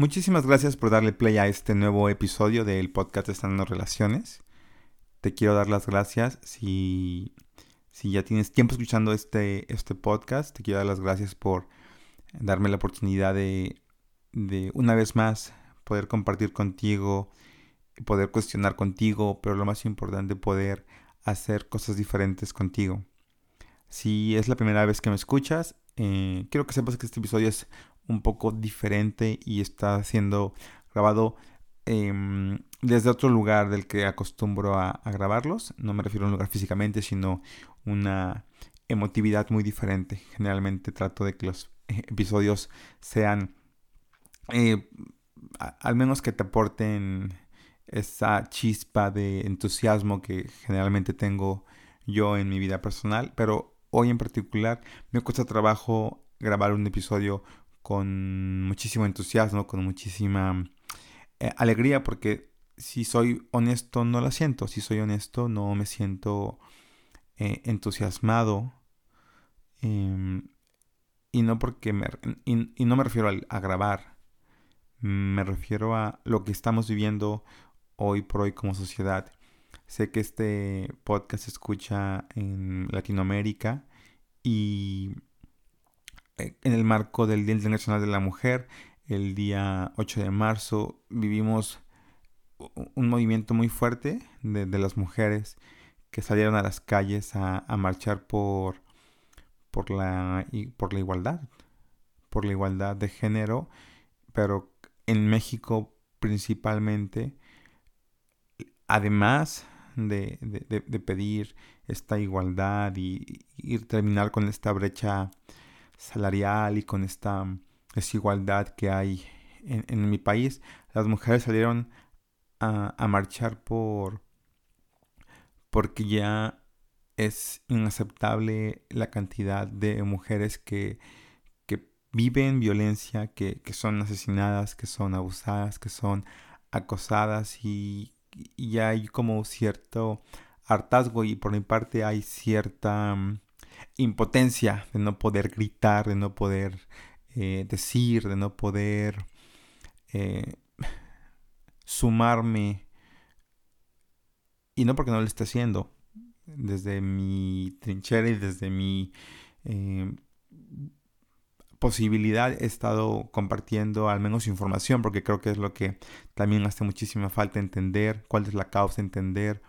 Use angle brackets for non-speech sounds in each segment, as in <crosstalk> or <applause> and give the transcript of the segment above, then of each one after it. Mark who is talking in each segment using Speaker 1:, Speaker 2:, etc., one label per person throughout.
Speaker 1: Muchísimas gracias por darle play a este nuevo episodio del podcast Estando Relaciones. Te quiero dar las gracias si, si ya tienes tiempo escuchando este, este podcast. Te quiero dar las gracias por darme la oportunidad de, de una vez más poder compartir contigo, poder cuestionar contigo, pero lo más importante, poder hacer cosas diferentes contigo. Si es la primera vez que me escuchas, eh, quiero que sepas que este episodio es un poco diferente y está siendo grabado em, desde otro lugar del que acostumbro a, grabarlos. No me refiero a un lugar físicamente, sino una emotividad muy diferente. Generalmente trato de que los eh, episodios sean, eh, al menos que te aporten esa chispa de entusiasmo que generalmente tengo yo en mi vida personal, pero hoy en particular me cuesta trabajo grabar un episodio con muchísimo entusiasmo, con muchísima eh, alegría, porque si soy honesto no la siento, si soy honesto no me siento eh, entusiasmado. Em, y no porque me, y, no me refiero a, a grabar, me refiero a lo que estamos viviendo hoy por hoy como sociedad. Sé que este podcast se escucha en Latinoamérica y en el marco del Día Internacional de la Mujer, el día 8 de marzo, vivimos un movimiento muy fuerte de, las mujeres que salieron a las calles a, marchar por, por, la, por la igualdad, por la igualdad de género, pero en México principalmente, además de, pedir esta igualdad y, y, terminar con esta brecha salarial y con esta desigualdad que hay en, mi país, las mujeres salieron a, marchar por porque ya es inaceptable la cantidad de mujeres que, que viven violencia, que, son asesinadas, que son abusadas, que son acosadas y, y hay como cierto hartazgo y por mi parte hay cierta impotencia de no poder gritar, de no poder eh, decir, de no poder eh, sumarme. Y no porque no lo esté haciendo. Desde mi trinchera y desde mi eh, posibilidad he estado compartiendo al menos información porque creo que es lo que también hace muchísima falta entender cuál es la causa, entender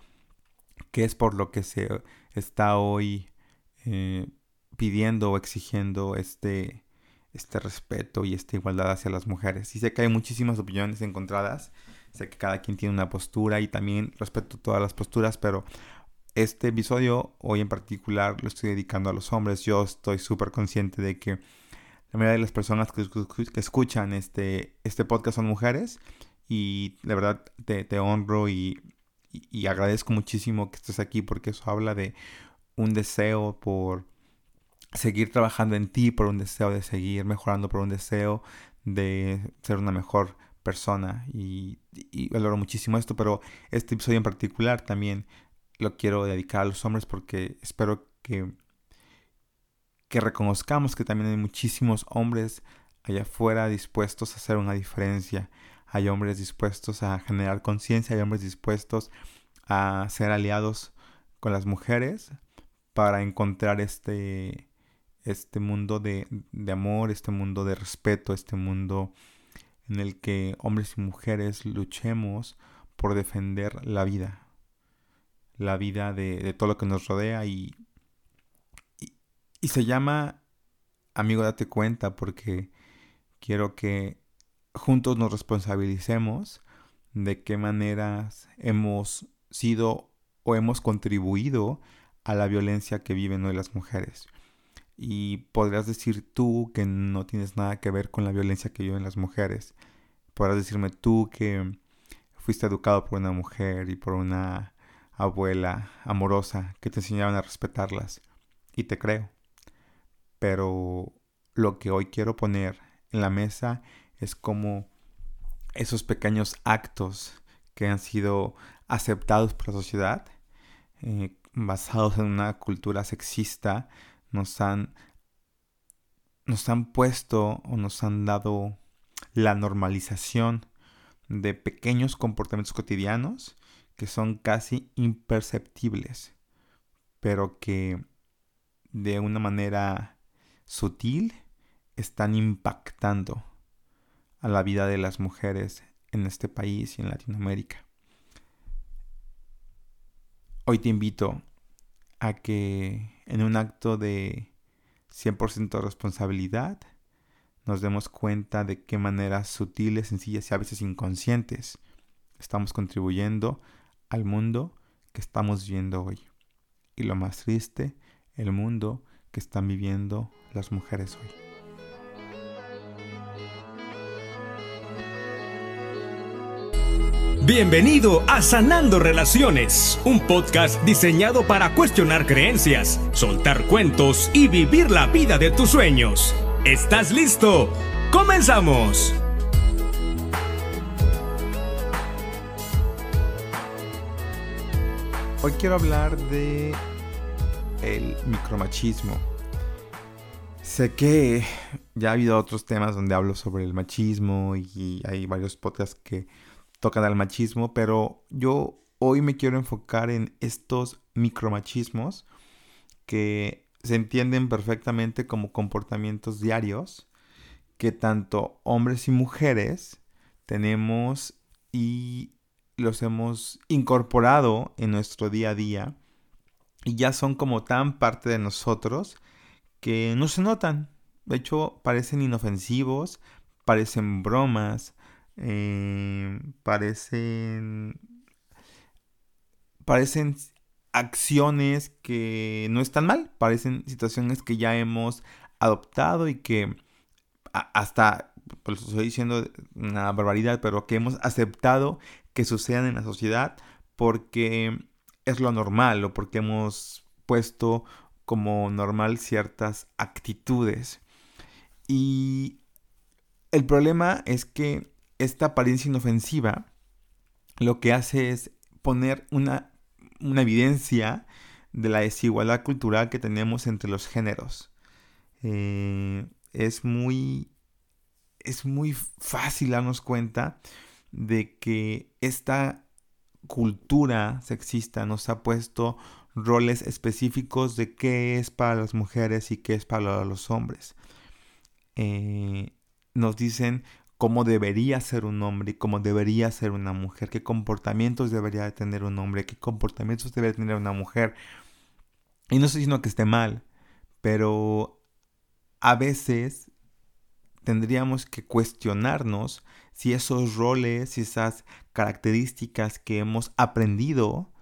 Speaker 1: qué es por lo que se está hoy eh, pidiendo o exigiendo este, este respeto y esta igualdad hacia las mujeres. Y sé que hay muchísimas opiniones encontradas, sé que cada quien tiene una postura y también respeto todas las posturas, pero este episodio hoy en particular lo estoy dedicando a los hombres. Yo estoy súper consciente de que la mayoría de las personas que, escuchan este, este podcast son mujeres y de verdad te, te honro y, y agradezco muchísimo que estés aquí porque eso habla de un deseo por seguir trabajando en ti, por un deseo de seguir mejorando, por un deseo de ser una mejor persona y, valoro muchísimo esto, pero este episodio en particular también lo quiero dedicar a los hombres porque espero que, que reconozcamos que también hay muchísimos hombres allá afuera dispuestos a hacer una diferencia. Hay hombres dispuestos a generar conciencia, hay hombres dispuestos a ser aliados con las mujeres, para encontrar este, este mundo de, amor, este mundo de respeto, este mundo en el que hombres y mujeres luchemos por defender la vida, la vida de, todo lo que nos rodea y, y, se llama amigo date cuenta porque quiero que juntos nos responsabilicemos de qué maneras hemos sido o hemos contribuido a la violencia que viven hoy las mujeres. Y podrás decir tú que no tienes nada que ver con la violencia que viven las mujeres. Podrás decirme tú que fuiste educado por una mujer y por una abuela amorosa que te enseñaban a respetarlas. Y te creo. Pero lo que hoy quiero poner en la mesa es como esos pequeños actos que han sido aceptados por la sociedad, eh, basados en una cultura sexista nos han nos han puesto o nos han dado la normalización de pequeños comportamientos cotidianos que son casi imperceptibles, pero que de una manera sutil están impactando a la vida de las mujeres en este país y en Latinoamérica. Hoy te invito a que en un acto de 100% responsabilidad nos demos cuenta de qué maneras sutiles, sencillas y a veces inconscientes estamos contribuyendo al mundo que estamos viviendo hoy. Y lo más triste, el mundo que están viviendo las mujeres hoy.
Speaker 2: Bienvenido a Sanando Relaciones, un podcast diseñado para cuestionar creencias, soltar cuentos y vivir la vida de tus sueños. ¿Estás listo? ¡Comenzamos!
Speaker 1: Hoy quiero hablar de el micromachismo. Sé que ya ha habido otros temas donde hablo sobre el machismo y hay varios podcasts que tocan al machismo, pero yo hoy me quiero enfocar en estos micromachismos que se entienden perfectamente como comportamientos diarios que tanto hombres y mujeres tenemos y los hemos incorporado en nuestro día a día y ya son como tan parte de nosotros que no se notan. De hecho, parecen inofensivos, parecen bromas, eh, parecen parecen acciones que no están mal, parecen situaciones que ya hemos adoptado y que hasta, pues estoy diciendo una barbaridad, pero que hemos aceptado que sucedan en la sociedad porque es lo normal o porque hemos puesto como normal ciertas actitudes. Y el problema es que esta apariencia inofensiva lo que hace es poner una, una evidencia de la desigualdad cultural que tenemos entre los géneros. Eh, es muy es muy fácil darnos cuenta de que esta cultura sexista nos ha puesto roles específicos de qué es para las mujeres y qué es para los hombres. Eh, nos dicen cómo debería ser un hombre y cómo debería ser una mujer, qué comportamientos debería tener un hombre, qué comportamientos debería tener una mujer. Y no estoy diciendo que esté mal, pero a veces tendríamos que cuestionarnos si esos roles, y esas características que hemos aprendido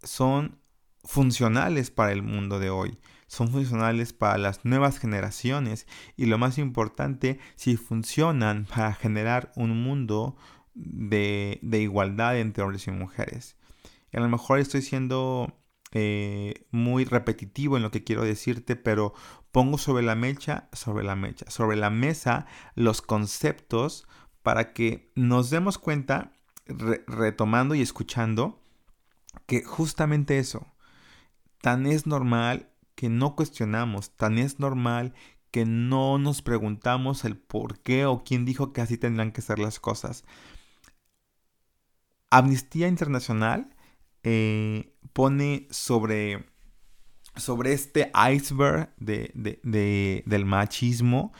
Speaker 1: son funcionales para el mundo de hoy, son funcionales para las nuevas generaciones y lo más importante, si funcionan para generar un mundo de, de igualdad entre hombres y mujeres. A lo mejor estoy siendo eh, muy repetitivo en lo que quiero decirte, pero pongo sobre la mecha, sobre la mecha, sobre la mesa los conceptos para que nos demos cuenta, retomando y escuchando, que justamente eso, tan es normal que no cuestionamos, tan es normal que no nos preguntamos el por qué o quién dijo que así tendrán que ser las cosas. Amnistía Internacional eh, pone sobre, sobre este iceberg de, del machismo,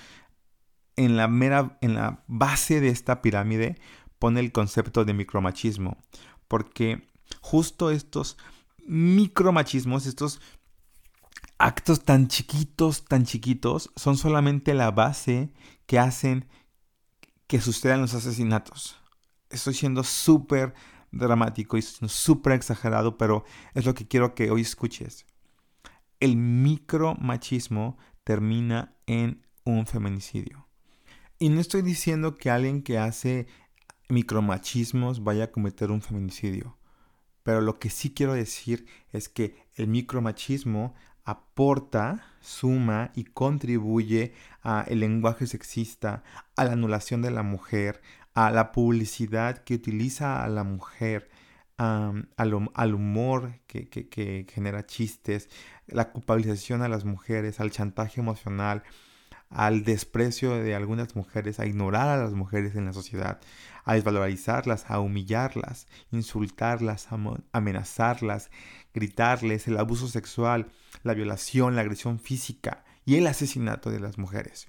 Speaker 1: en la, mera, en la base de esta pirámide pone el concepto de micromachismo, porque justo estos micromachismos, estos actos tan chiquitos, tan chiquitos, son solamente la base que hacen que sucedan los asesinatos. Estoy siendo súper dramático y súper exagerado, pero es lo que quiero que hoy escuches. El micromachismo termina en un feminicidio. Y no estoy diciendo que alguien que hace micromachismos vaya a cometer un feminicidio. Pero lo que sí quiero decir es que el micromachismo aporta, suma y contribuye al lenguaje sexista, a la anulación de la mujer, a la publicidad que utiliza a la mujer, al, humor que, genera chistes, la culpabilización a las mujeres, al chantaje emocional, al desprecio de algunas mujeres, a ignorar a las mujeres en la sociedad, a desvalorizarlas, a humillarlas, insultarlas, amenazarlas, gritarles, el abuso sexual, la violación, la agresión física y el asesinato de las mujeres.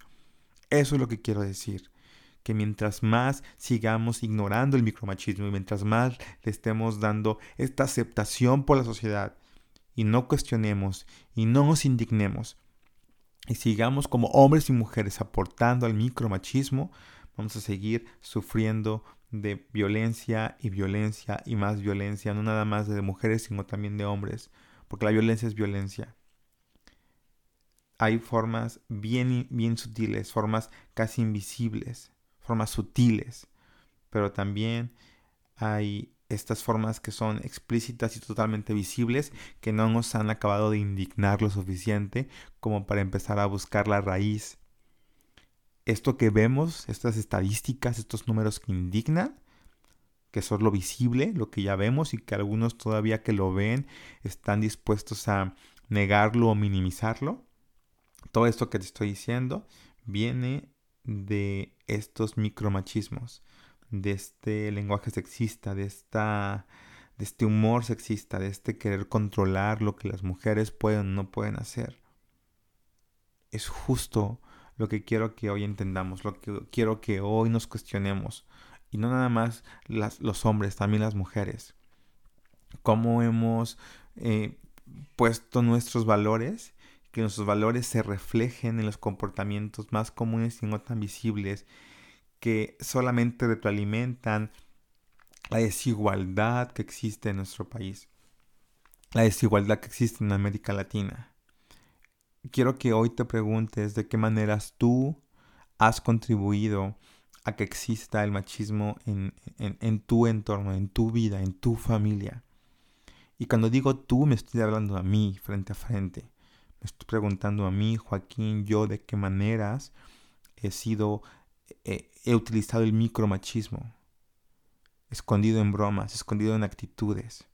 Speaker 1: Eso es lo que quiero decir que mientras más sigamos ignorando el micromachismo y mientras más le estemos dando esta aceptación por la sociedad y no cuestionemos y no nos indignemos y sigamos como hombres y mujeres aportando al micromachismo, vamos a seguir sufriendo de violencia y violencia y más violencia, no nada más de mujeres, sino también de hombres, porque la violencia es violencia. Hay formas bien, bien sutiles, formas casi invisibles, formas sutiles, pero también hay estas formas que son explícitas y totalmente visibles que no nos han acabado de indignar lo suficiente como para empezar a buscar la raíz. Esto que vemos, estas estadísticas, estos números que indignan, que son lo visible, lo que ya vemos y que algunos todavía que lo ven están dispuestos a negarlo o minimizarlo. Todo esto que te estoy diciendo viene de estos micromachismos de este lenguaje sexista, de, esta, de este humor sexista, de este querer controlar lo que las mujeres pueden o no pueden hacer. Es justo lo que quiero que hoy entendamos, lo que quiero que hoy nos cuestionemos. Y no nada más las, los hombres, también las mujeres. Cómo hemos eh, puesto nuestros valores, que nuestros valores se reflejen en los comportamientos más comunes y no tan visibles que solamente retroalimentan la desigualdad que existe en nuestro país, la desigualdad que existe en América Latina. Quiero que hoy te preguntes de qué maneras tú has contribuido a que exista el machismo en, en, tu entorno, en tu vida, en tu familia. Y cuando digo tú, me estoy hablando a mí, frente a frente. Me estoy preguntando a mí, Joaquín, yo de qué maneras he sido he utilizado el micromachismo, escondido en bromas, escondido en actitudes,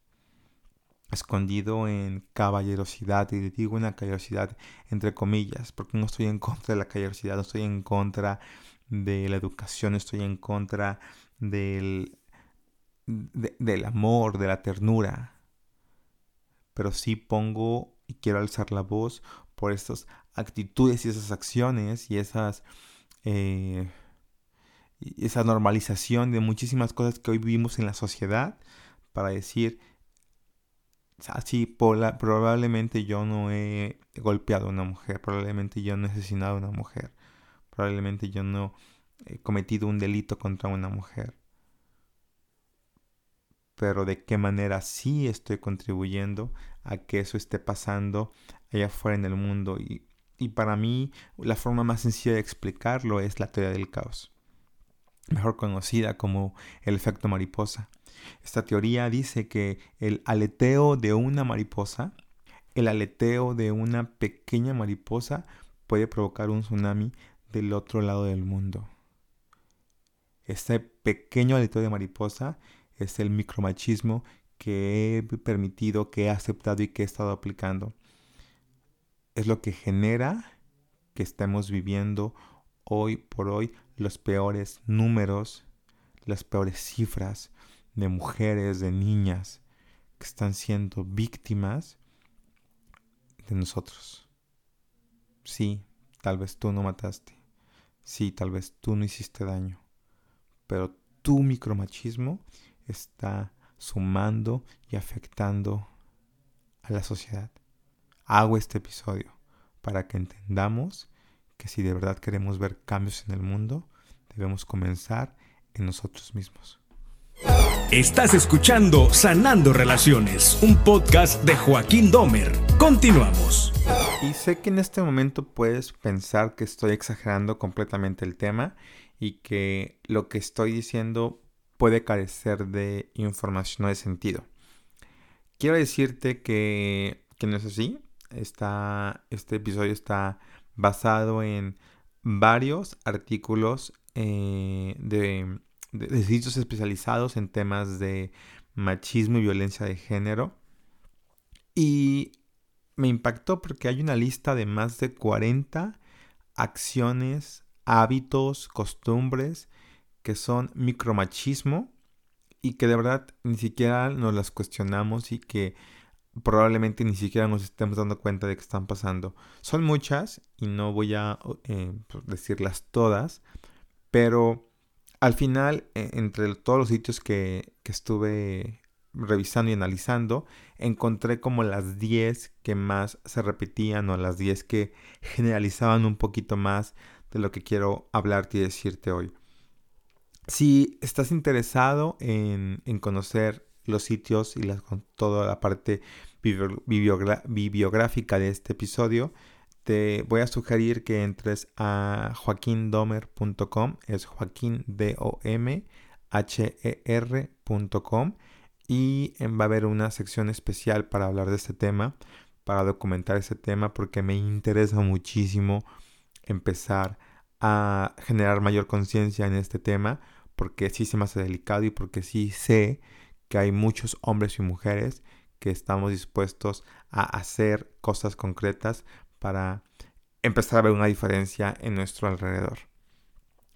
Speaker 1: escondido en caballerosidad, y digo una caballerosidad entre comillas, porque no estoy en contra de la caballerosidad, no estoy en contra de la educación, estoy en contra del, del amor, de la ternura, pero sí pongo y quiero alzar la voz por estas actitudes y esas acciones y esas... Eh, esa normalización de muchísimas cosas que hoy vivimos en la sociedad para decir, así probablemente yo no he golpeado a una mujer, probablemente yo no he asesinado a una mujer, probablemente yo no he cometido un delito contra una mujer. Pero de qué manera sí estoy contribuyendo a que eso esté pasando allá afuera en el mundo. Y, y para mí la forma más sencilla de explicarlo es la teoría del caos mejor conocida como el efecto mariposa. Esta teoría dice que el aleteo de una mariposa, el aleteo de una pequeña mariposa puede provocar un tsunami del otro lado del mundo. Este pequeño aleteo de mariposa es el micromachismo que he permitido, que he aceptado y que he estado aplicando. Es lo que genera que estemos viviendo hoy por hoy los peores números, las peores cifras de mujeres, de niñas que están siendo víctimas de nosotros. Sí, tal vez tú no mataste. Sí, tal vez tú no hiciste daño. Pero tu micromachismo está sumando y afectando a la sociedad. Hago este episodio para que entendamos que si de verdad queremos ver cambios en el mundo, debemos comenzar en nosotros mismos.
Speaker 2: Estás escuchando Sanando Relaciones, un podcast de Joaquín Domer. Continuamos.
Speaker 1: Y sé que en este momento puedes pensar que estoy exagerando completamente el tema y que lo que estoy diciendo puede carecer de información o de sentido. Quiero decirte que, que no es así. Está, este episodio está basado en varios artículos eh, de, sitios especializados en temas de machismo y violencia de género. Y me impactó porque hay una lista de más de 40 acciones, hábitos, costumbres que son micromachismo y que de verdad ni siquiera nos las cuestionamos y que probablemente ni siquiera nos estemos dando cuenta de que están pasando. Son muchas y no voy a eh, pues, decirlas todas, pero al final, e, entre todos los sitios que, que estuve revisando y analizando, encontré como las 10 que más se repetían o las 10 que generalizaban un poquito más de lo que quiero hablarte y decirte hoy. Si estás interesado en, en conocer los sitios y toda la parte bibliográfica de este episodio, te voy a sugerir que entres a joaquindomer.com, es joaquín d o m h e y va a haber una sección especial para hablar de este tema, para documentar ese tema porque me interesa muchísimo empezar a generar mayor conciencia en este tema porque sí se me hace delicado y porque sí sé que hay muchos hombres y mujeres que estamos dispuestos a hacer cosas concretas para empezar a ver una diferencia en nuestro alrededor.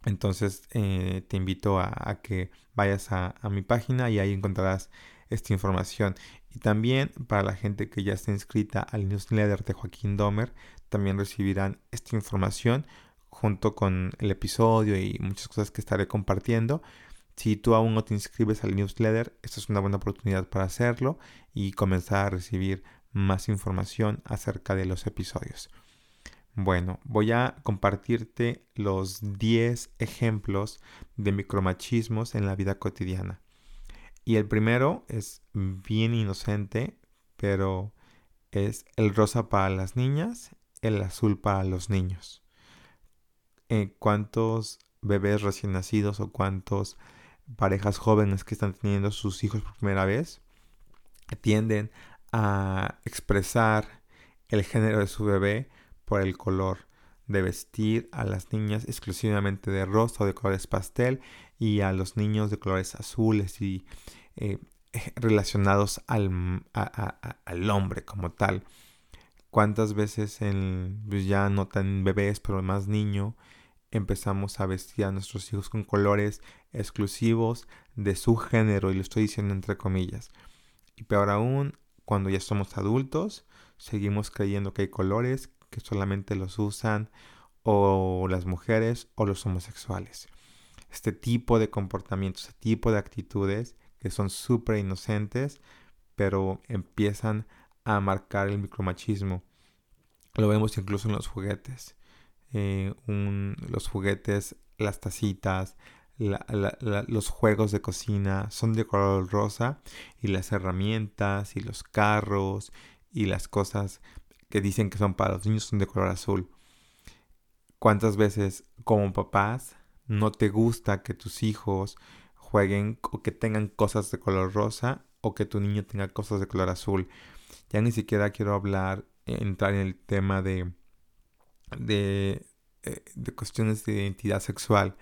Speaker 1: Entonces eh, te invito a, que vayas a, mi página y ahí encontrarás esta información. Y también para la gente que ya está inscrita al newsletter de Joaquín Domer, también recibirán esta información junto con el episodio y muchas cosas que estaré compartiendo. Si tú aún no te inscribes al newsletter, esta es una buena oportunidad para hacerlo y comenzar a recibir más información acerca de los episodios. Bueno, voy a compartirte los 10 ejemplos de micromachismos en la vida cotidiana. Y el primero es bien inocente, pero es el rosa para las niñas, el azul para los niños. Eh, ¿Cuántos bebés recién nacidos o cuántos parejas jóvenes que están teniendo sus hijos por primera vez tienden a expresar el género de su bebé por el color de vestir a las niñas exclusivamente de rosa o de colores pastel y a los niños de colores azules y eh, <laughs> relacionados al, al, hombre como tal. ¿Cuántas veces en, pues ya no tan bebés, pero más niño, empezamos a vestir a nuestros hijos con colores exclusivos de su género, y lo estoy diciendo entre comillas. Y peor aún, cuando ya somos adultos, seguimos creyendo que hay colores que solamente los usan o las mujeres o los homosexuales. Este tipo de comportamientos, este tipo de actitudes que son súper inocentes, pero empiezan a marcar el micromachismo. Lo vemos incluso en los juguetes. Eh, los juguetes, las tacitas, los juegos de cocina son de color rosa y las herramientas y los carros y las cosas que dicen que son para los niños son de color azul. ¿Cuántas veces como papás no te gusta que tus hijos jueguen o que tengan cosas de color rosa o que tu niño tenga cosas de color azul? Ya ni siquiera quiero hablar, entrar en el tema de, de, eh, de cuestiones de identidad sexual,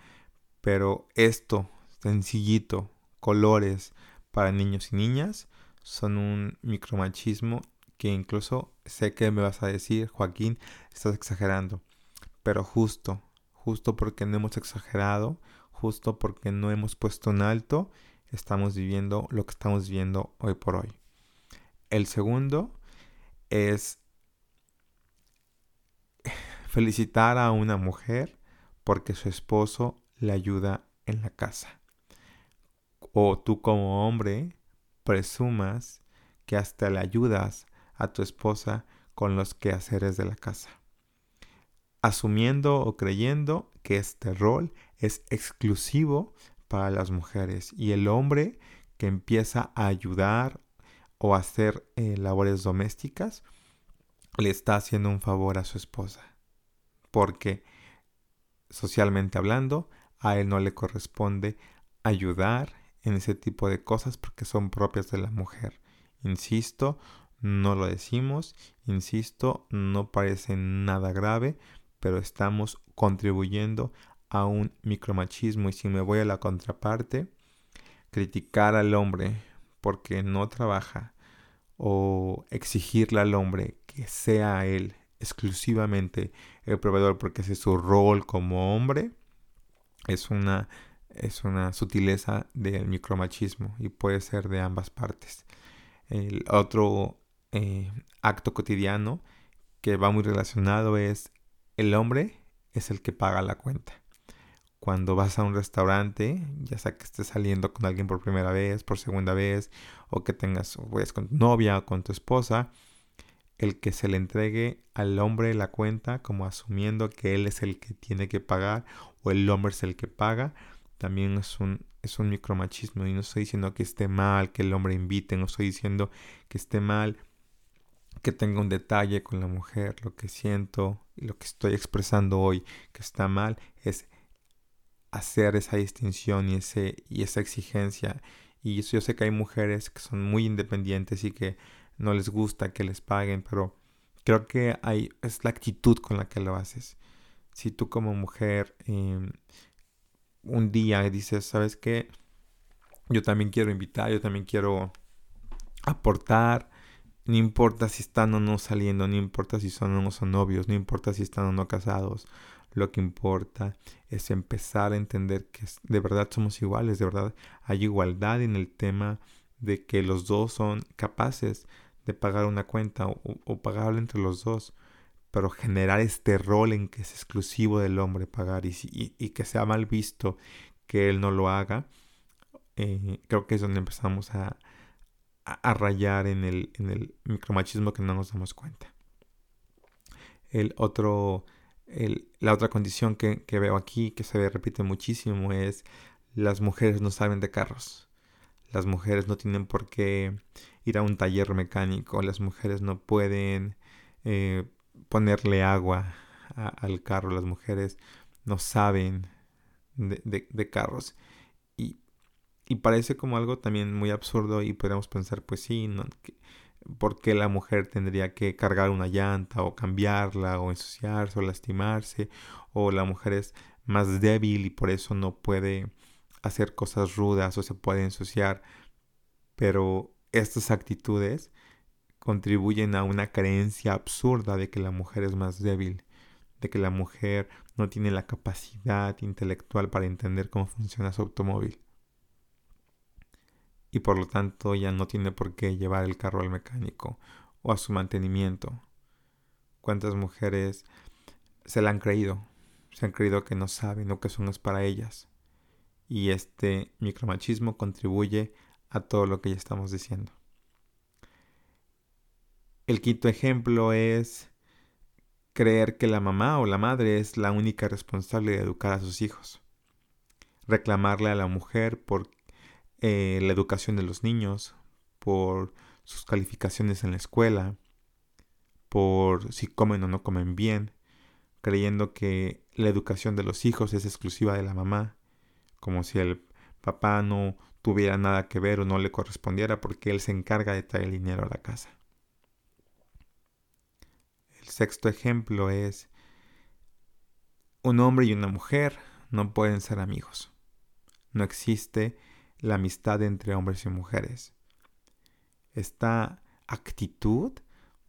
Speaker 1: pero esto, sencillito, colores para niños y niñas, son un micromachismo que incluso sé que me vas a decir, Joaquín, estás exagerando. Pero justo, justo porque no hemos exagerado, justo porque no hemos puesto en alto, estamos viviendo lo que estamos viviendo hoy por hoy. El segundo es <sighs> felicitar a una mujer porque su esposo le ayuda en la casa. O tú como hombre presumas que hasta le ayudas a tu esposa con los quehaceres de la casa, asumiendo o creyendo que este rol es exclusivo para las mujeres y el hombre que empieza a ayudar o hacer eh, labores domésticas le está haciendo un favor a su esposa porque socialmente hablando a él no le corresponde ayudar en ese tipo de cosas porque son propias de la mujer. Insisto, no lo decimos, insisto, no parece nada grave, pero estamos contribuyendo a un micromachismo y si me voy a la contraparte, criticar al hombre porque no trabaja o exigirle al hombre que sea él exclusivamente el proveedor porque ese es su rol como hombre, es una, es una sutileza del micromachismo y puede ser de ambas partes. El otro eh, acto cotidiano que va muy relacionado es el hombre es el que paga la cuenta. Cuando vas a un restaurante, ya sea que estés saliendo con alguien por primera vez, por segunda vez, o que tengas, pues, con tu novia o con tu esposa, el que se le entregue al hombre la cuenta como asumiendo que él es el que tiene que pagar o el hombre es el que paga, también es un, es un micromachismo y no estoy diciendo que esté mal que el hombre invite, no estoy diciendo que esté mal que tenga un detalle con la mujer, lo que siento y lo que estoy expresando hoy que está mal es hacer esa distinción y, ese, y esa exigencia. Y yo sé que hay mujeres que son muy independientes y que no les gusta que les paguen, pero creo que hay, es la actitud con la que lo haces. Si tú como mujer em, un día dices, ¿sabes qué? Yo también quiero invitar, yo también quiero aportar, no importa si están o no saliendo, no importa si son o no son novios, no importa si están o no casados. Lo que importa es empezar a entender que de verdad somos iguales, de verdad hay igualdad en el tema de que los dos son capaces de pagar una cuenta o, o entre los dos, pero generar este rol en que es exclusivo del hombre pagar y, que sea mal visto que él no lo haga, eh, creo que es donde empezamos a, rayar en el, en el micromachismo que no nos damos cuenta. El otro, la otra condición que, que, veo aquí, que se repite muchísimo, es las mujeres no saben de carros. Las mujeres no tienen por qué ir a un taller mecánico, las mujeres no pueden eh, ponerle agua al carro, las mujeres no saben de, carros. Y, y, parece como algo también muy absurdo y podemos pensar, pues sí, ¿no? ¿por qué la mujer tendría que cargar una llanta o cambiarla o ensuciarse o lastimarse? O la mujer es más débil y por eso no puede hacer cosas rudas o se puede ensuciar. Pero estas actitudes contribuyen a una creencia absurda de que la mujer es más débil, de que la mujer no tiene la capacidad intelectual para entender cómo funciona su automóvil. Y por lo tanto ella no tiene por qué llevar el carro al mecánico o a su mantenimiento. ¿Cuántas mujeres se la han creído? Se han creído que no saben o que eso no es para ellas. Y este micromachismo contribuye a todo lo que ya estamos diciendo. El quinto ejemplo es creer que la mamá o la madre es la única responsable de educar a sus hijos. Reclamarle a la mujer por eh, la educación de los niños, por sus calificaciones en la escuela, por si comen o no comen bien, creyendo que la educación de los hijos es exclusiva de la mamá, como si el papá no tuviera nada que ver o no le correspondiera porque él se encarga de traer el dinero a la casa. Sexto ejemplo es un hombre y una mujer no pueden ser amigos. No existe la amistad entre hombres y mujeres. Esta actitud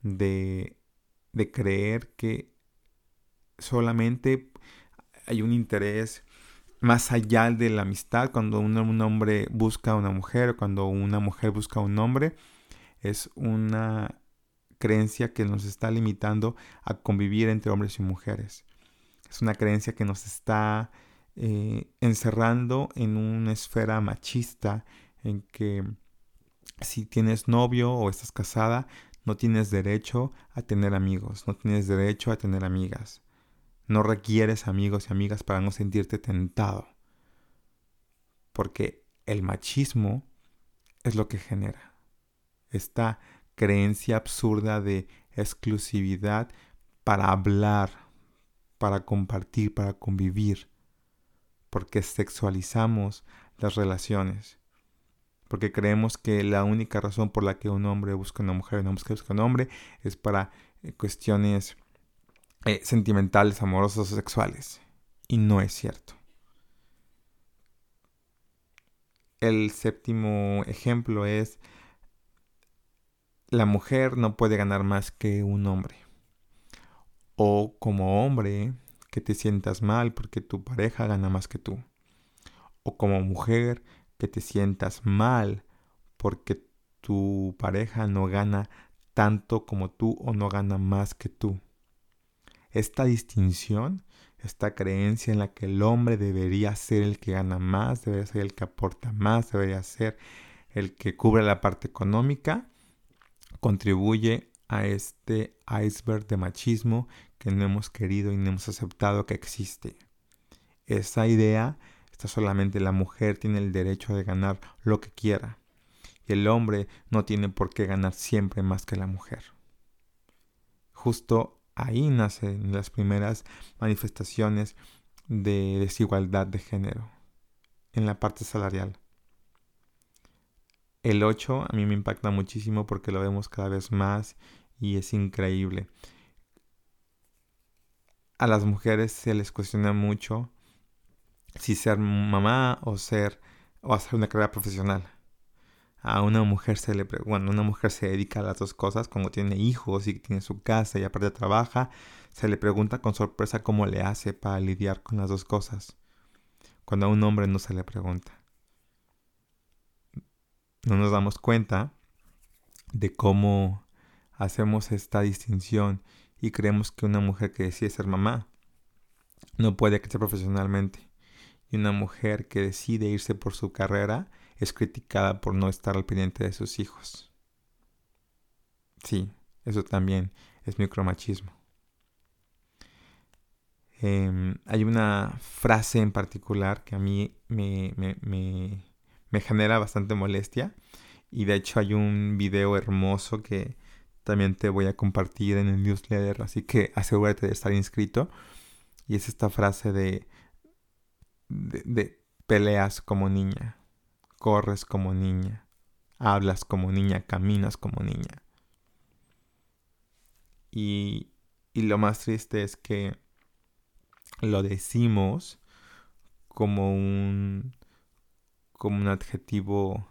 Speaker 1: de, de creer que solamente hay un interés más allá de la amistad, cuando un, hombre busca a una mujer, cuando una mujer busca a un hombre, es una creencia que nos está limitando a convivir entre hombres y mujeres. Es una creencia que nos está eh, encerrando en una esfera machista en que si tienes novio o estás casada, no tienes derecho a tener amigos, no tienes derecho a tener amigas. No requieres amigos y amigas para no sentirte tentado. Porque el machismo es lo que genera esta creencia absurda de exclusividad para hablar, para compartir, para convivir. Porque sexualizamos las relaciones. Porque creemos que la única razón por la que un hombre busca una mujer y una mujer busca un hombre es para eh, cuestiones eh, sentimentales, amorosos o sexuales. Y no es cierto. El séptimo ejemplo es la mujer no puede ganar más que un hombre. O como hombre, que te sientas mal porque tu pareja gana más que tú. O como mujer, que te sientas mal porque tu pareja no gana tanto como tú o no gana más que tú. Esta distinción, esta creencia en la que el hombre debería ser el que gana más, debería ser el que aporta más, debería ser el que cubre la parte económica, contribuye a este iceberg de machismo que no hemos querido y no hemos aceptado que existe. Esa idea está solamente la mujer tiene el derecho de ganar lo que quiera y el hombre no tiene por qué ganar siempre más que la mujer. Justo ahí nacen las primeras manifestaciones de desigualdad de género en la parte salarial. El 8 a mí me impacta muchísimo porque lo vemos cada vez más y es increíble. A las mujeres se les cuestiona mucho si ser mamá o ser o hacer una carrera profesional. A una mujer se le bueno, una mujer se dedica a las dos cosas, como tiene hijos y tiene su casa y aparte trabaja, se le pregunta con sorpresa cómo le hace para lidiar con las dos cosas. Cuando a un hombre no se le pregunta. No nos damos cuenta de cómo hacemos esta distinción y creemos que una mujer que decide ser mamá no puede crecer profesionalmente. Y una mujer que decide irse por su carrera es criticada por no estar al pendiente de sus hijos. Sí, eso también es micromachismo. Em, hay una frase en particular que a mí me, me genera bastante molestia y de hecho hay un video hermoso que también te voy a compartir en el newsletter, así que asegúrate de estar inscrito. Y es esta frase de, de, peleas como niña, corres como niña, hablas como niña, caminas como niña. Y, y lo más triste es que lo decimos como un como un adjetivo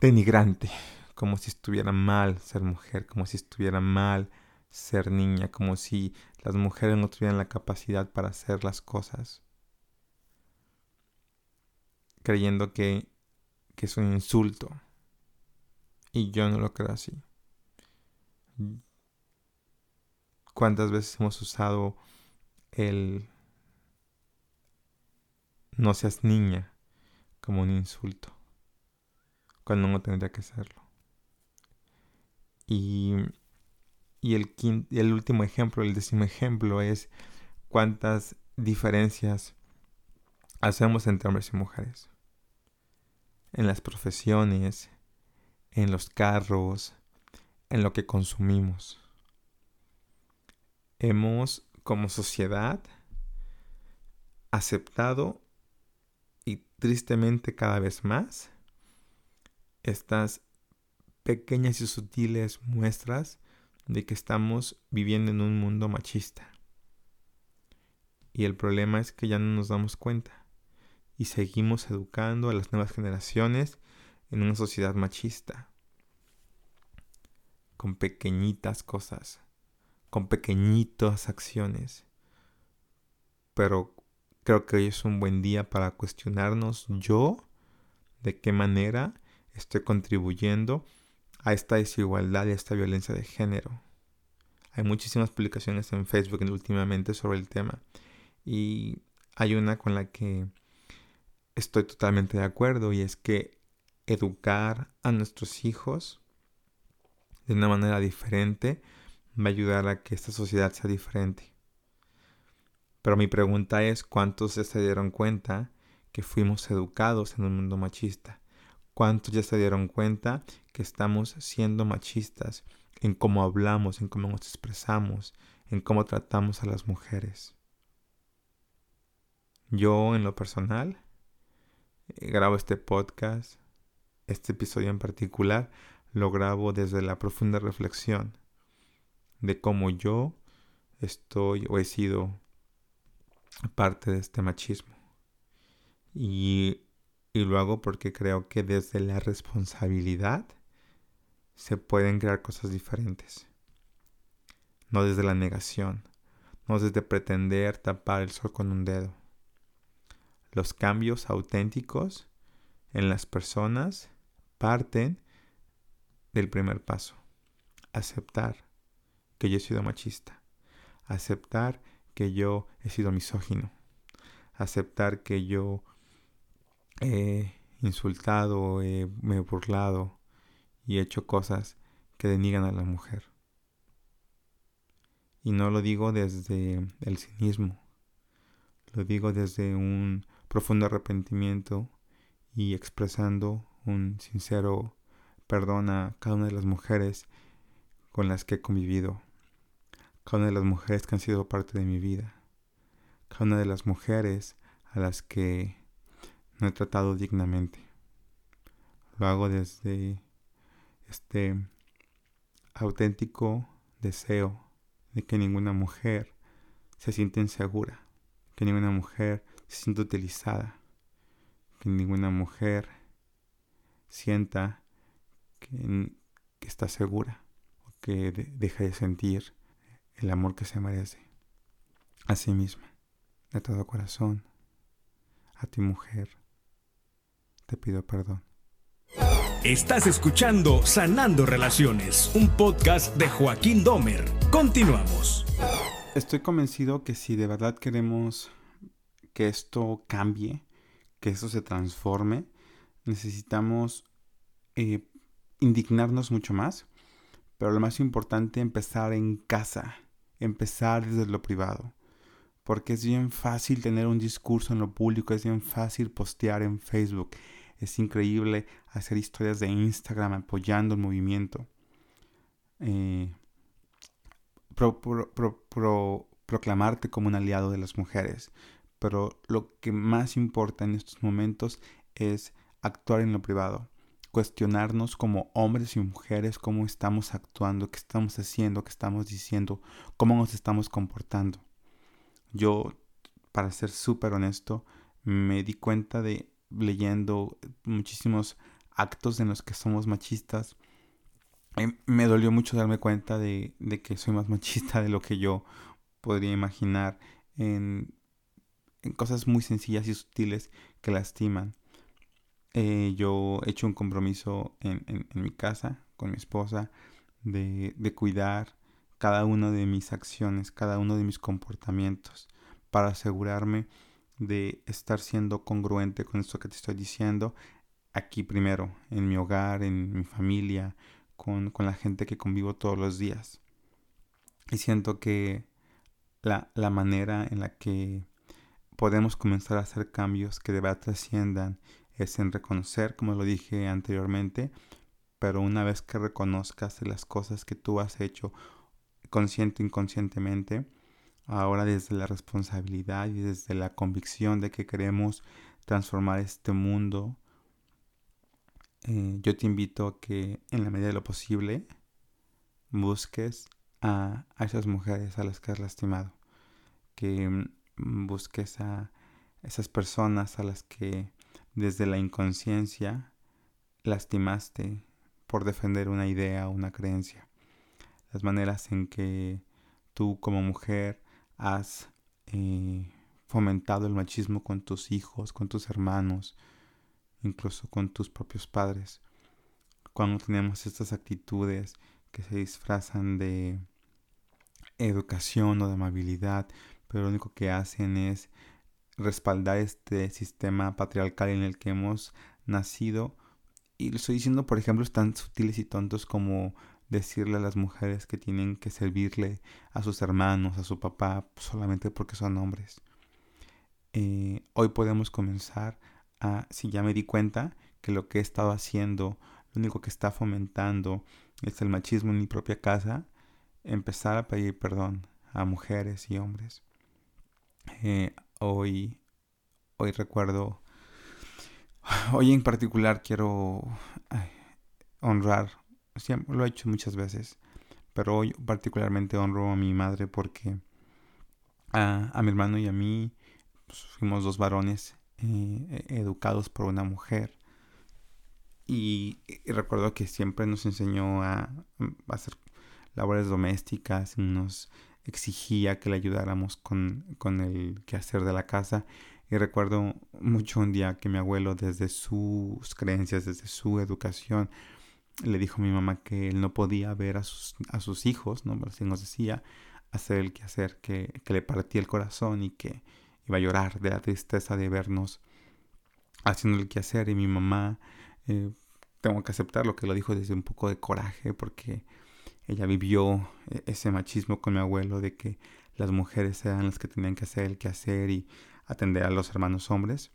Speaker 1: denigrante, como si estuviera mal ser mujer, como si estuviera mal ser niña, como si las mujeres no tuvieran la capacidad para hacer las cosas, creyendo que, que es un insulto. Y yo no lo creo así. ¿Cuántas veces hemos usado el no seas niña como un insulto? Cuando no tendría que serlo. Y, el, el último ejemplo, el décimo ejemplo es cuántas diferencias hacemos entre hombres y mujeres. En las profesiones, en los carros, en lo que consumimos. Hemos, como sociedad, aceptado y tristemente cada vez más estas pequeñas y sutiles muestras de que estamos viviendo en un mundo machista. Y el problema es que ya no nos damos cuenta y seguimos educando a las nuevas generaciones en una sociedad machista. Con pequeñitas cosas, con pequeñitas acciones. Pero creo que hoy es un buen día para cuestionarnos yo de qué manera estoy contribuyendo a esta desigualdad y a esta violencia de género. Hay muchísimas publicaciones en Facebook últimamente sobre el tema y hay una con la que estoy totalmente de acuerdo y es que educar a nuestros hijos de una manera diferente va a ayudar a que esta sociedad sea diferente. Pero mi pregunta es, ¿cuántos se dieron cuenta que fuimos educados en un mundo machista? ¿Cuántos ya se dieron cuenta que estamos siendo machistas en cómo hablamos, en cómo nos expresamos, en cómo tratamos a las mujeres? Yo en lo personal eh, grabo este podcast, este episodio en particular, lo grabo desde la profunda reflexión de cómo yo estoy o he sido parte de este machismo. Y y lo hago porque creo que desde la responsabilidad se pueden crear cosas diferentes. no desde la negación, no desde pretender tapar el sol con un dedo. Los cambios auténticos en las personas parten del primer paso. Aceptar que yo he sido machista. Aceptar yo he sido misógino. Aceptar que yo he insultado, me he burlado y he hecho cosas que denigan a la mujer. Y no lo digo desde el cinismo, lo digo desde un profundo arrepentimiento y expresando un sincero perdón a cada una de las mujeres con las que he convivido, cada una de las mujeres que han sido parte de mi vida, cada una de las mujeres a las que no he tratado dignamente. Lo hago desde este auténtico deseo de que ninguna mujer se sienta insegura, que ninguna mujer se sienta utilizada, que ninguna mujer sienta que, está segura o que deja de sentir el amor que se merece a sí misma, de todo corazón, a ti mujer, te pido perdón.
Speaker 2: Estás escuchando Sanando Relaciones, un podcast de Joaquín Domer. Continuamos.
Speaker 1: Estoy convencido que si de verdad queremos que esto cambie, que esto se transforme, necesitamos eh, indignarnos mucho más, pero lo más importante, empezar en casa, empezar desde lo privado, porque es bien fácil tener un discurso en lo público, es bien fácil postear en Facebook, es increíble hacer historias de Instagram apoyando el movimiento. Eh, proclamarte como un aliado de las mujeres. Pero lo que más importa en estos momentos es actuar en lo privado. Cuestionarnos como hombres y mujeres cómo estamos actuando, qué estamos haciendo, qué estamos diciendo, cómo nos estamos comportando. Yo, para ser súper honesto, me di cuenta de leyendo muchísimos actos en los que somos machistas. Eh, me dolió mucho darme cuenta de, que soy más <laughs> machista de lo que yo podría imaginar en, cosas muy sencillas y sutiles que lastiman. Eh, yo he hecho un compromiso en, mi casa con mi esposa de, cuidar cada una de mis acciones, cada uno de mis comportamientos, para asegurarme de estar siendo congruente con esto que te estoy diciendo aquí primero, en mi hogar, en mi familia, con, la gente que convivo todos los días. Y siento que la, la, manera en la que podemos comenzar a hacer cambios que de verdad trasciendan es en reconocer, como lo dije anteriormente, pero una vez que reconozcas las cosas que tú has hecho consciente o inconscientemente, ahora desde la responsabilidad y desde la convicción de que queremos transformar este mundo, eh, yo te invito a que en la medida de lo posible busques a, esas mujeres a las que has lastimado, que mm, busques a esas personas a las que desde la inconsciencia lastimaste por defender una idea o una creencia. Las maneras en que tú como mujer has eh, fomentado el machismo con tus hijos, con tus hermanos, incluso con tus propios padres. Cuando tenemos estas actitudes que se disfrazan de educación o de amabilidad, pero lo único que hacen es respaldar este sistema patriarcal en el que hemos nacido. Y lo estoy diciendo, por ejemplo, tan sutiles y tontos como decirle a las mujeres que tienen que servirle a sus hermanos, a su papá, solamente porque son hombres. Eh, hoy podemos comenzar a, si ya me di cuenta que lo que he estado haciendo, lo único que está fomentando es el machismo en mi propia casa, empezar a pedir perdón a mujeres y hombres. Eh, hoy, hoy recuerdo, hoy en particular quiero honrar lo he hecho muchas veces, pero hoy particularmente honro a mi madre porque a, mi hermano y a mí pues, fuimos dos varones eh, e, educados por una mujer. Y, recuerdo que siempre nos enseñó a, hacer labores domésticas, nos exigía que le ayudáramos con, con el quehacer de la casa. Y recuerdo mucho un día que mi abuelo, desde sus creencias, desde su educación, le dijo a mi mamá que él no podía ver a sus, a sus hijos, ¿no? Así nos decía, hacer el quehacer, que, que le partía el corazón y que iba a llorar de la tristeza de vernos haciendo el quehacer. Y mi mamá, eh, tengo que aceptar lo que lo dijo desde un poco de coraje, porque ella vivió e-, ese machismo con mi abuelo de que las mujeres eran las que tenían que hacer el quehacer y atender a los hermanos hombres.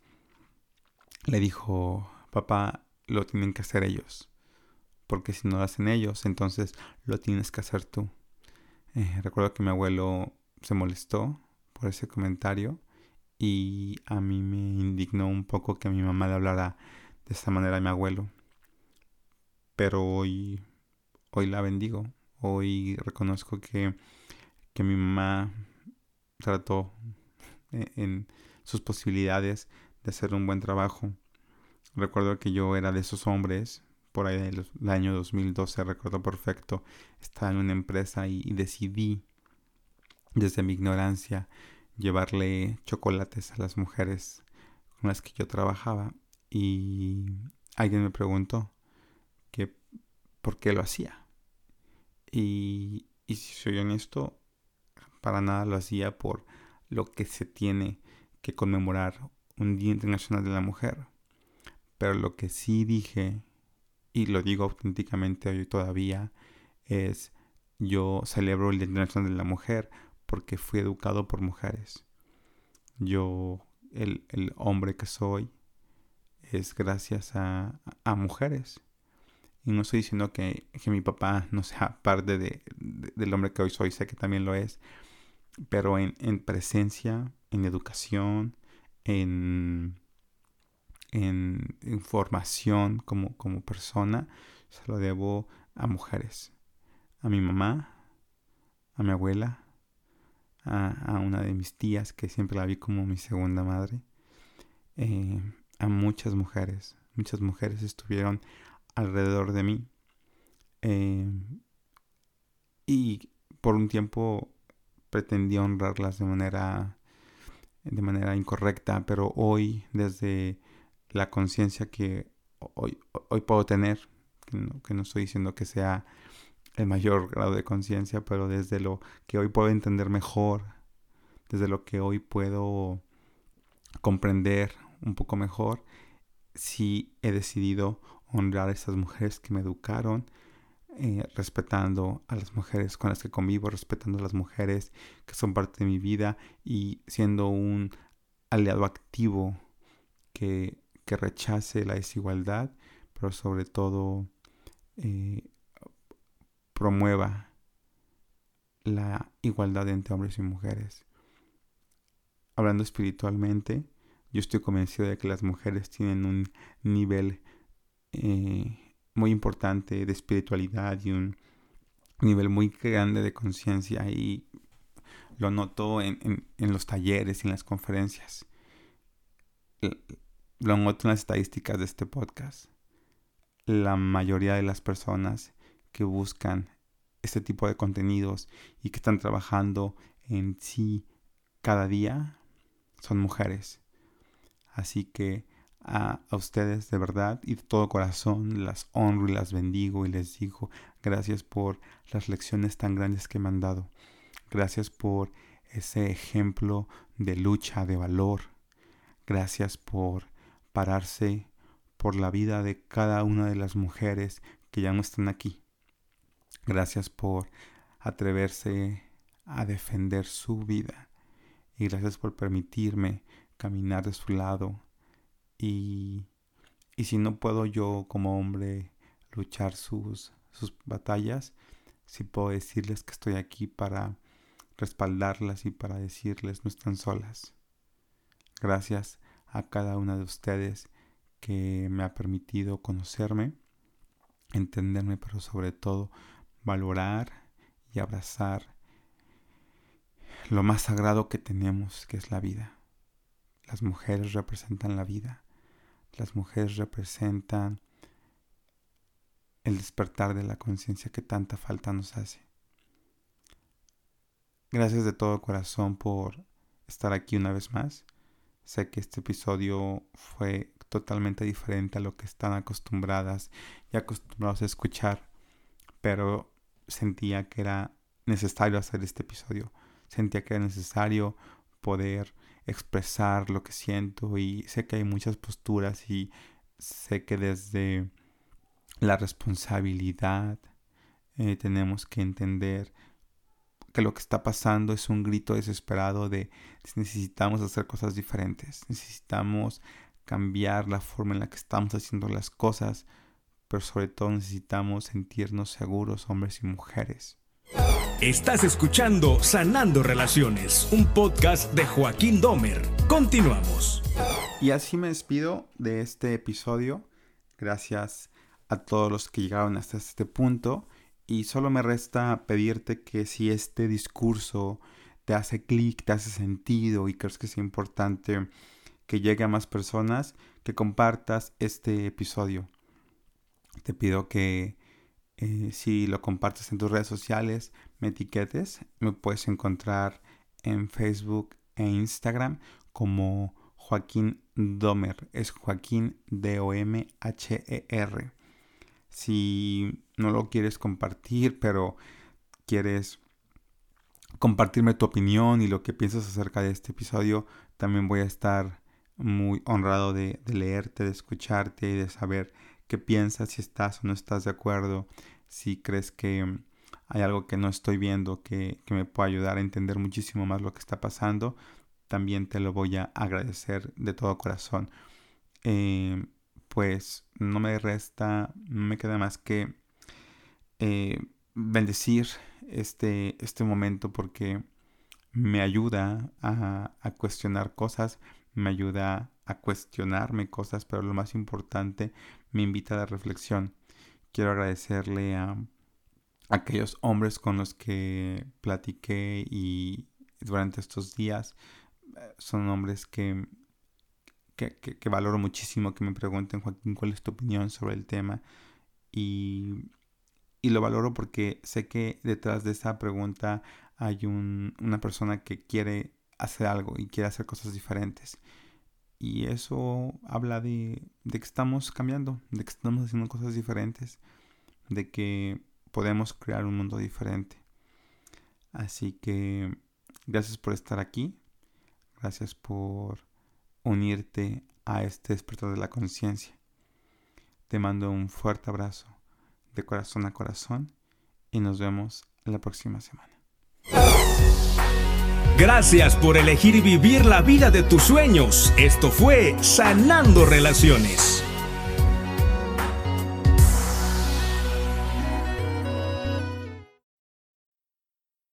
Speaker 1: Le dijo, papá, lo tienen que hacer ellos, porque si no lo hacen ellos, entonces lo tienes que hacer tú. Eh, recuerdo que mi abuelo se molestó por ese comentario y a mí me indignó un poco que mi mamá le hablara de esta manera a mi abuelo. Pero hoy, hoy la bendigo, hoy reconozco que, que mi mamá trató <laughs> e-, en sus posibilidades de hacer un buen trabajo. Recuerdo que yo era de esos hombres, por ahí del, año 2012, recuerdo perfecto, estaba en una empresa y, decidí, desde mi ignorancia, llevarle chocolates a las mujeres con las que yo trabajaba. Y alguien me preguntó que por qué lo hacía. Y, y si soy honesto, para nada lo hacía por lo que se tiene que conmemorar un Día Internacional de la Mujer. Pero lo que sí dije, y lo digo auténticamente hoy todavía, es yo celebro el Día Internacional de la Mujer porque fui educado por mujeres. Yo, el, hombre que soy, es gracias a, mujeres. Y no estoy diciendo que, mi papá no sea parte de, del hombre que hoy soy, sé que también lo es, pero en, en presencia, en educación, en, en, formación como, como persona, se lo debo a mujeres. A mi mamá, a mi abuela, a, una de mis tías, que siempre la vi como mi segunda madre. Eh, a muchas mujeres. Muchas mujeres estuvieron alrededor de mí. Eh, y por un tiempo pretendí honrarlas de manera de manera incorrecta, pero hoy desde la conciencia que hoy, hoy puedo tener, que no, que no, estoy diciendo que sea el mayor grado de conciencia, pero desde lo que hoy puedo entender mejor, desde lo que hoy puedo comprender un poco mejor, sí he decidido honrar a esas mujeres que me educaron, eh, respetando a las mujeres con las que convivo, respetando a las mujeres que son parte de mi vida y siendo un aliado activo que, rechace la desigualdad, pero sobre todo eh, promueva la igualdad entre hombres y mujeres. Hablando espiritualmente, yo estoy convencido de que las mujeres tienen un nivel eh, muy importante de espiritualidad y un nivel muy grande de conciencia y lo noto en, los talleres y en las conferencias. Lo noto en las estadísticas de este podcast. La mayoría de las personas que buscan este tipo de contenidos y que están trabajando en sí cada día son mujeres. Así que a, ustedes de verdad y de todo corazón las honro y las bendigo y les digo gracias por las lecciones tan grandes que me han dado. Gracias por ese ejemplo de lucha, de valor. Gracias por pararse por la vida de cada una de las mujeres que ya no están aquí. Gracias por atreverse a defender su vida. Y gracias por permitirme caminar de su lado y, y si no puedo yo como hombre luchar sus, sus batallas, sí puedo decirles que estoy aquí para respaldarlas y para decirles no están solas. Gracias a cada una de ustedes que me ha permitido conocerme, entenderme, pero sobre todo valorar y abrazar lo más sagrado que tenemos, que es la vida. Las mujeres representan la vida. Las mujeres representan el despertar de la conciencia que tanta falta nos hace. gracias de todo corazón por estar aquí una vez más. Sé que este episodio fue totalmente diferente a lo que están acostumbradas y acostumbrados a escuchar, pero sentía que era necesario hacer este episodio. Sentía que era necesario poder expresar lo que siento y sé que hay muchas posturas y sé que desde la responsabilidad eh, tenemos que entender que lo que está pasando es un grito desesperado de necesitamos hacer cosas diferentes, necesitamos cambiar la forma en la que estamos haciendo las cosas, pero sobre todo necesitamos sentirnos seguros hombres y mujeres.
Speaker 2: Estás escuchando Sanando Relaciones, un podcast de Joaquín Domer. Continuamos.
Speaker 1: Y así me despido de este episodio. Gracias a todos los que llegaron hasta este punto. Y solo me resta pedirte que si este discurso te hace clic, te hace sentido y crees que es importante que llegue a más personas, que compartas este episodio. Te pido que eh, si lo compartes en tus redes sociales, me etiquetes. Me puedes encontrar en Facebook e Instagram como Joaquín Domer. Es Joaquín D-O-M-H-E-R. Si no lo quieres compartir, pero quieres compartirme tu opinión y lo que piensas acerca de este episodio, también voy a estar muy honrado de, leerte, de escucharte y de saber qué piensas, si estás o no estás de acuerdo, si crees que hay algo que no estoy viendo que, me pueda ayudar a entender muchísimo más lo que está pasando, también te lo voy a agradecer de todo corazón. Eh, pues no me resta, no me queda más que eh, bendecir este, este momento porque me ayuda a, a, cuestionar cosas, me ayuda a cuestionarme cosas, pero lo más importante, me invita a la reflexión. Quiero agradecerle a aquellos hombres con los que platiqué y durante estos días eh, son hombres que que, valoro muchísimo que me pregunten, Joaquín, cuál es tu opinión sobre el tema. Y, lo valoro porque sé que detrás de esa pregunta hay una persona que quiere hacer algo y quiere hacer cosas diferentes. Y eso habla de, de que estamos cambiando, de que estamos haciendo cosas diferentes, de que podemos crear un mundo diferente. Así que gracias por estar aquí. Gracias por unirte a este despertar de la conciencia. Te mando un fuerte abrazo de corazón a corazón y nos vemos la próxima semana.
Speaker 2: Gracias por elegir vivir la vida de tus sueños. Esto fue Sanando Relaciones.